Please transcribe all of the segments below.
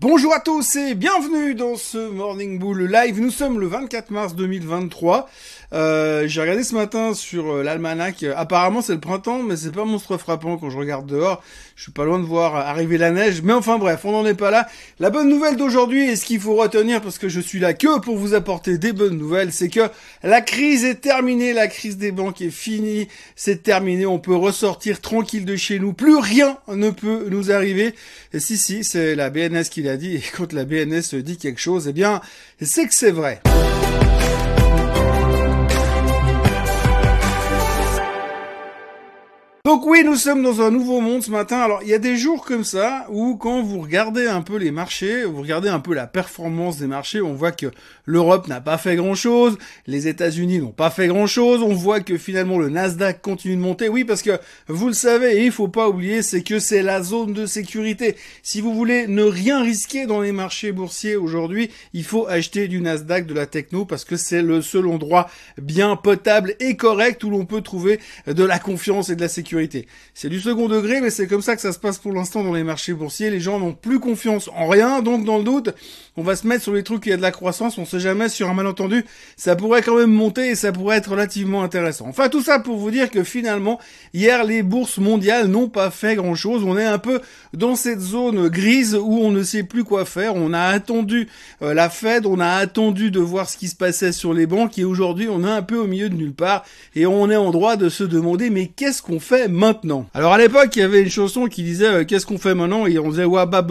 Bonjour à tous et bienvenue dans ce Morning Bull Live. Nous sommes le 24 mars 2023. Euh, j'ai regardé ce matin sur euh, l'almanach. Apparemment c'est le printemps, mais c'est pas monstre frappant quand je regarde dehors. Je suis pas loin de voir arriver la neige, mais enfin bref, on n'en est pas là. La bonne nouvelle d'aujourd'hui et ce qu'il faut retenir parce que je suis là que pour vous apporter des bonnes nouvelles, c'est que la crise est terminée, la crise des banques est finie, c'est terminé. On peut ressortir tranquille de chez nous. Plus rien ne peut nous arriver. Et si si, c'est la BNS qui l'a dit, et quand la BNS dit quelque chose, eh bien, c'est que c'est vrai. Donc oui, nous sommes dans un nouveau monde ce matin. Alors il y a des jours comme ça où quand vous regardez un peu les marchés, vous regardez un peu la performance des marchés, on voit que l'Europe n'a pas fait grand-chose, les États-Unis n'ont pas fait grand-chose, on voit que finalement le Nasdaq continue de monter. Oui, parce que vous le savez, et il faut pas oublier, c'est que c'est la zone de sécurité. Si vous voulez ne rien risquer dans les marchés boursiers aujourd'hui, il faut acheter du Nasdaq, de la techno, parce que c'est le seul endroit bien potable et correct où l'on peut trouver de la confiance et de la sécurité c'est du second degré, mais c'est comme ça que ça se passe pour l'instant dans les marchés boursiers. Les gens n'ont plus confiance en rien, donc dans le doute, on va se mettre sur les trucs y a de la croissance. On sait jamais sur un malentendu, ça pourrait quand même monter et ça pourrait être relativement intéressant. Enfin, tout ça pour vous dire que finalement, hier, les bourses mondiales n'ont pas fait grand chose. On est un peu dans cette zone grise où on ne sait plus quoi faire. On a attendu euh, la Fed, on a attendu de voir ce qui se passait sur les banques et aujourd'hui, on est un peu au milieu de nulle part et on est en droit de se demander mais qu'est-ce qu'on fait maintenant. Alors à l'époque, il y avait une chanson qui disait euh, qu'est-ce qu'on fait maintenant? Et on disait wa bam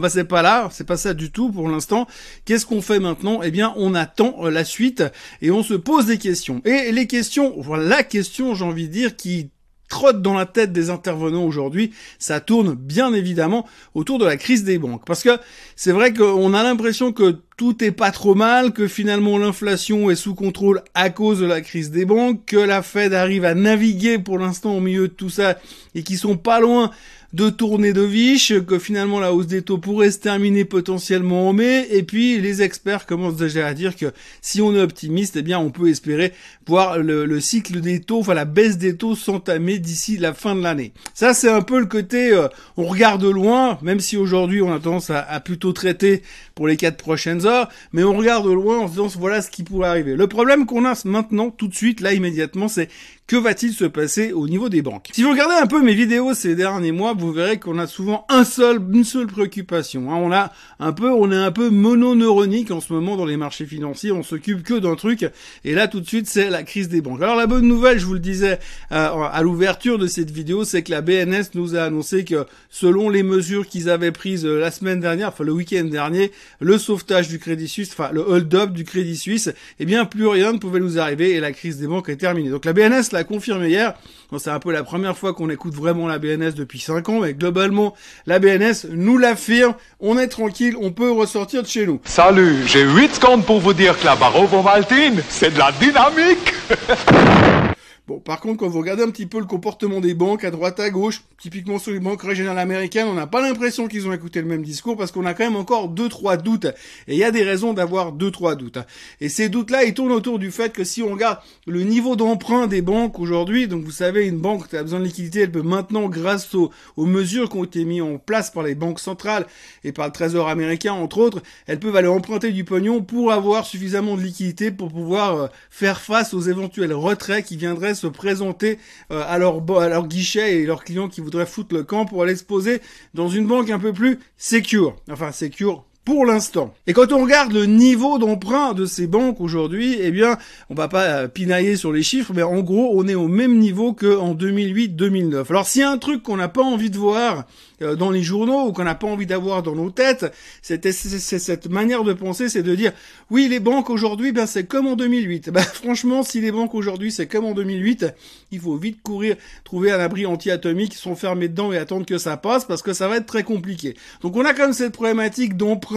bah c'est pas là, c'est pas ça du tout pour l'instant. Qu'est-ce qu'on fait maintenant? Eh bien, on attend euh, la suite et on se pose des questions. Et les questions, voilà la question, j'ai envie de dire qui trotte dans la tête des intervenants aujourd'hui, ça tourne bien évidemment autour de la crise des banques. Parce que c'est vrai qu'on a l'impression que tout est pas trop mal, que finalement l'inflation est sous contrôle à cause de la crise des banques, que la Fed arrive à naviguer pour l'instant au milieu de tout ça et qui sont pas loin de tourner de viche, que finalement la hausse des taux pourrait se terminer potentiellement en mai, et puis les experts commencent déjà à dire que si on est optimiste, eh bien on peut espérer voir le, cycle des taux, enfin la baisse des taux s'entamer d'ici la fin de l'année. Ça c'est un peu le côté, euh, on regarde loin, même si aujourd'hui on a tendance à, à plutôt traiter pour les quatre prochaines heures, mais on regarde loin en se disant voilà ce qui pourrait arriver. Le problème qu'on a maintenant, tout de suite, là immédiatement, c'est que va-t-il se passer au niveau des banques? Si vous regardez un peu mes vidéos ces derniers mois, vous verrez qu'on a souvent un seul, une seule préoccupation. Hein. On a un peu, on est un peu mononeuronique en ce moment dans les marchés financiers. On s'occupe que d'un truc. Et là, tout de suite, c'est la crise des banques. Alors la bonne nouvelle, je vous le disais euh, à l'ouverture de cette vidéo, c'est que la BNS nous a annoncé que selon les mesures qu'ils avaient prises euh, la semaine dernière, enfin le week-end dernier, le sauvetage du Crédit Suisse, enfin le hold-up du Crédit Suisse, eh bien plus rien ne pouvait nous arriver et la crise des banques est terminée. Donc la BNS l'a confirmé hier. c'est un peu la première fois qu'on écoute vraiment la BNS depuis 5 ans, mais globalement, la BNS nous l'affirme. On est tranquille, on peut ressortir de chez nous. Salut, j'ai 8 secondes pour vous dire que la barre Maltine, c'est de la dynamique Bon, par contre, quand vous regardez un petit peu le comportement des banques à droite à gauche, typiquement sur les banques régionales américaines, on n'a pas l'impression qu'ils ont écouté le même discours parce qu'on a quand même encore deux trois doutes. Et il y a des raisons d'avoir deux trois doutes. Et ces doutes-là, ils tournent autour du fait que si on regarde le niveau d'emprunt des banques aujourd'hui, donc vous savez, une banque qui a besoin de liquidité, elle peut maintenant, grâce aux, mesures qui ont été mises en place par les banques centrales et par le Trésor américain, entre autres, elles peuvent aller emprunter du pognon pour avoir suffisamment de liquidité pour pouvoir euh, faire face aux éventuels retraits qui viendraient se présenter euh, à leur, à leur guichet et leurs clients qui voudraient foutre le camp pour aller se poser dans une banque un peu plus secure. Enfin, secure pour l'instant. Et quand on regarde le niveau d'emprunt de ces banques aujourd'hui, eh bien, on va pas euh, pinailler sur les chiffres, mais en gros, on est au même niveau qu'en 2008-2009. Alors, s'il y a un truc qu'on n'a pas envie de voir euh, dans les journaux ou qu'on n'a pas envie d'avoir dans nos têtes, c'est cette manière de penser, c'est de dire, oui, les banques aujourd'hui, ben, c'est comme en 2008. Ben, franchement, si les banques aujourd'hui, c'est comme en 2008, il faut vite courir, trouver un abri anti-atomique, sont fermés dedans et attendre que ça passe, parce que ça va être très compliqué. Donc, on a quand même cette problématique d'emprunt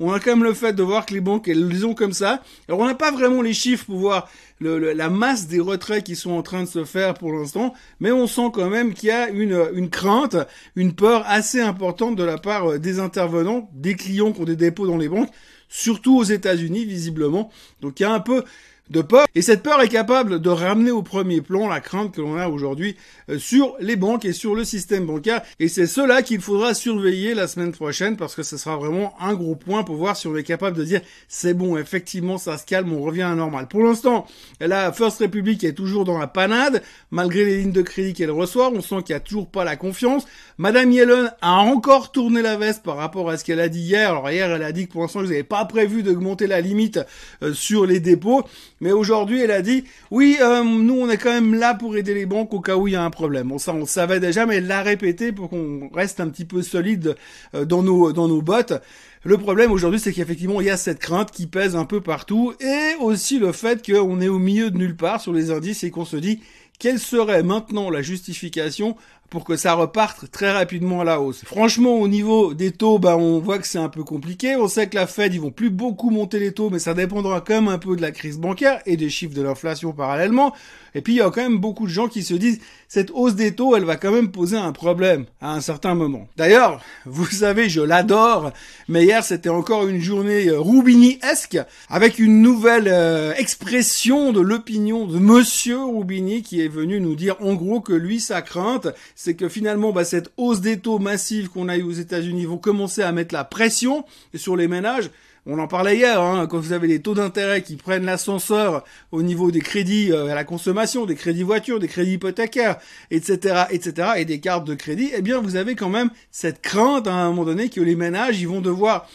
on a quand même le fait de voir que les banques, elles les ont comme ça. Alors on n'a pas vraiment les chiffres pour voir la masse des retraits qui sont en train de se faire pour l'instant, mais on sent quand même qu'il y a une, une crainte, une peur assez importante de la part euh, des intervenants, des clients qui ont des dépôts dans les banques, surtout aux États-Unis visiblement. Donc il y a un peu de peur. Et cette peur est capable de ramener au premier plan la crainte que l'on a aujourd'hui euh, sur les banques et sur le système bancaire. Et c'est cela qu'il faudra surveiller la semaine prochaine parce que ce sera vraiment un gros point pour voir si on est capable de dire c'est bon, effectivement, ça se calme, on revient à normal. Pour l'instant, la First Republic est toujours dans la panade, malgré les lignes de crédit qu'elle reçoit. On sent qu'il n'y a toujours pas la confiance. Madame Yellen a encore tourné la veste par rapport à ce qu'elle a dit hier. Alors hier, elle a dit que pour l'instant, vous n'avez pas prévu d'augmenter la limite euh, sur les dépôts. Mais aujourd'hui, elle a dit, oui, euh, nous, on est quand même là pour aider les banques au cas où il y a un problème. Bon, ça, on le savait déjà, mais elle l'a répété pour qu'on reste un petit peu solide euh, dans nos, dans nos bottes. Le problème aujourd'hui, c'est qu'effectivement, il y a cette crainte qui pèse un peu partout et aussi le fait qu'on est au milieu de nulle part sur les indices et qu'on se dit quelle serait maintenant la justification pour que ça reparte très rapidement à la hausse. Franchement, au niveau des taux, bah, on voit que c'est un peu compliqué. On sait que la Fed, ils vont plus beaucoup monter les taux, mais ça dépendra quand même un peu de la crise bancaire et des chiffres de l'inflation parallèlement. Et puis, il y a quand même beaucoup de gens qui se disent, cette hausse des taux, elle va quand même poser un problème à un certain moment. D'ailleurs, vous savez, je l'adore, mais hier, c'était encore une journée euh, Roubini-esque, avec une nouvelle euh, expression de l'opinion de Monsieur Roubini, qui est venu nous dire, en gros, que lui, sa crainte, c'est que finalement, bah, cette hausse des taux massive qu'on a eu aux États-Unis vont commencer à mettre la pression sur les ménages. On en parlait hier, hein, quand vous avez des taux d'intérêt qui prennent l'ascenseur au niveau des crédits euh, à la consommation, des crédits voitures, des crédits hypothécaires, etc., etc., et des cartes de crédit, eh bien, vous avez quand même cette crainte à un moment donné que les ménages, ils vont devoir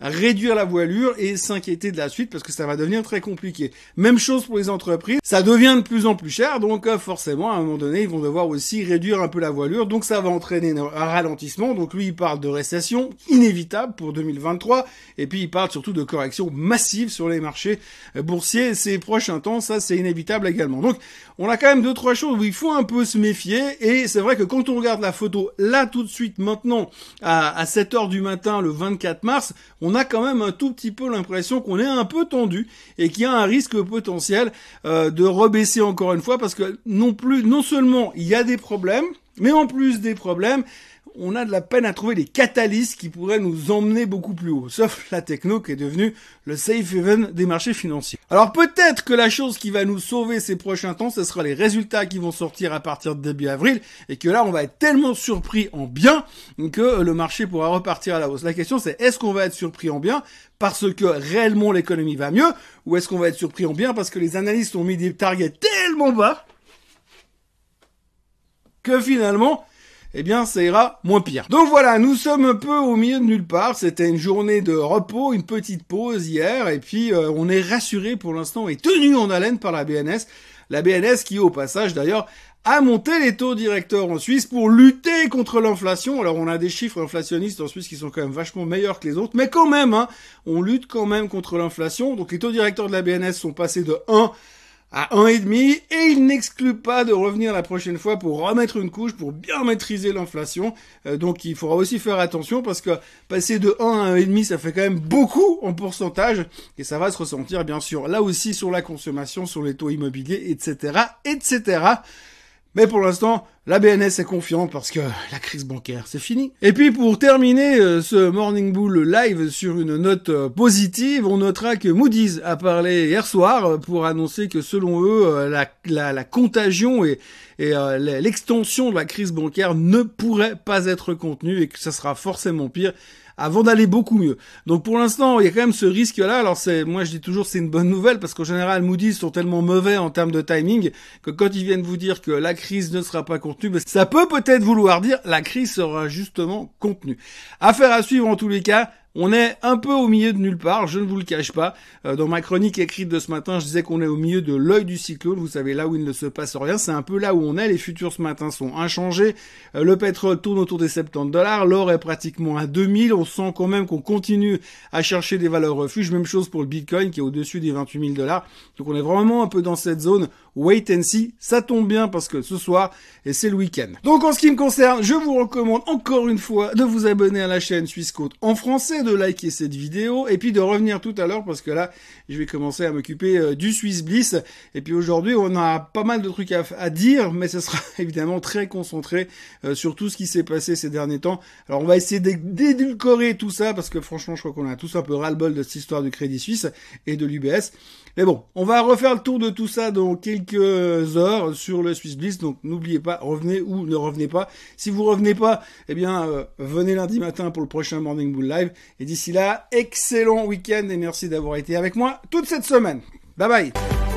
réduire la voilure et s'inquiéter de la suite parce que ça va devenir très compliqué. Même chose pour les entreprises, ça devient de plus en plus cher, donc euh, forcément à un moment donné ils vont devoir aussi réduire un peu la voilure, donc ça va entraîner un ralentissement. Donc lui il parle de récession inévitable pour 2023 et puis il parle surtout de correction massive sur les marchés euh, boursiers ces prochains temps, ça c'est inévitable également. Donc on a quand même deux trois choses où il faut un peu se méfier et c'est vrai que quand on regarde la photo là tout de suite maintenant à, à 7 heures du matin le 24 mars, on a quand même un tout petit peu l'impression qu'on est un peu tendu et qu'il y a un risque potentiel euh, de rebaisser encore une fois parce que non plus, non seulement il y a des problèmes, mais en plus des problèmes, on a de la peine à trouver des catalystes qui pourraient nous emmener beaucoup plus haut. Sauf la techno qui est devenue le safe haven des marchés financiers. Alors peut-être que la chose qui va nous sauver ces prochains temps, ce sera les résultats qui vont sortir à partir de début avril et que là on va être tellement surpris en bien que le marché pourra repartir à la hausse. La question c'est est-ce qu'on va être surpris en bien parce que réellement l'économie va mieux ou est-ce qu'on va être surpris en bien parce que les analystes ont mis des targets tellement bas que finalement eh bien ça ira moins pire. Donc voilà, nous sommes un peu au milieu de nulle part. C'était une journée de repos, une petite pause hier, et puis euh, on est rassuré pour l'instant et tenu en haleine par la BNS. La BNS qui au passage d'ailleurs a monté les taux directeurs en Suisse pour lutter contre l'inflation. Alors on a des chiffres inflationnistes en Suisse qui sont quand même vachement meilleurs que les autres, mais quand même, hein, on lutte quand même contre l'inflation. Donc les taux directeurs de la BNS sont passés de 1 à 1,5 et il n'exclut pas de revenir la prochaine fois pour remettre une couche pour bien maîtriser l'inflation. Euh, donc il faudra aussi faire attention parce que passer de 1 à 1,5 ça fait quand même beaucoup en pourcentage et ça va se ressentir bien sûr là aussi sur la consommation, sur les taux immobiliers, etc. etc. Mais pour l'instant, la BNS est confiante parce que la crise bancaire, c'est fini. Et puis pour terminer euh, ce Morning Bull live sur une note euh, positive, on notera que Moody's a parlé hier soir euh, pour annoncer que selon eux, la, contagion et, et l'extension de la crise bancaire ne pourrait pas être contenue et que ça sera forcément pire avant d'aller beaucoup mieux. Donc pour l'instant, il y a quand même ce risque-là. Alors c'est, moi je dis toujours c'est une bonne nouvelle parce qu'en général Moody's sont tellement mauvais en termes de timing que quand ils viennent vous dire que la crise ne sera pas contenue, ben, ça peut peut-être vouloir dire la crise sera justement contenue. Affaire à suivre en tous les cas. On est un peu au milieu de nulle part, je ne vous le cache pas. Euh, dans ma chronique écrite de ce matin, je disais qu'on est au milieu de l'œil du cyclone. Vous savez, là où il ne se passe rien, c'est un peu là où on est. Les futurs ce matin sont inchangés. Euh, le pétrole tourne autour des 70 dollars. L'or est pratiquement à 2000. On sent quand même qu'on continue à chercher des valeurs refuges. Même chose pour le Bitcoin qui est au-dessus des 28 000 dollars. Donc on est vraiment un peu dans cette zone wait and see. Ça tombe bien parce que ce soir, et c'est le week-end. Donc en ce qui me concerne, je vous recommande encore une fois de vous abonner à la chaîne Suisse en français, de liker cette vidéo, et puis de revenir tout à l'heure parce que là, je vais commencer à m'occuper euh, du Swiss Bliss. Et puis aujourd'hui, on a pas mal de trucs à, dire, mais ce sera évidemment très concentré euh, sur tout ce qui s'est passé ces derniers temps. Alors on va essayer d'édulcorer tout ça parce que franchement, je crois qu'on a tous un peu ras-le-bol de cette histoire du Crédit Suisse et de l'UBS. Mais bon, on va refaire le tour de tout ça dans heures sur le Swiss Bliss. Donc n'oubliez pas, revenez ou ne revenez pas. Si vous revenez pas, eh bien euh, venez lundi matin pour le prochain Morning Bull Live. Et d'ici là, excellent week-end et merci d'avoir été avec moi toute cette semaine. Bye bye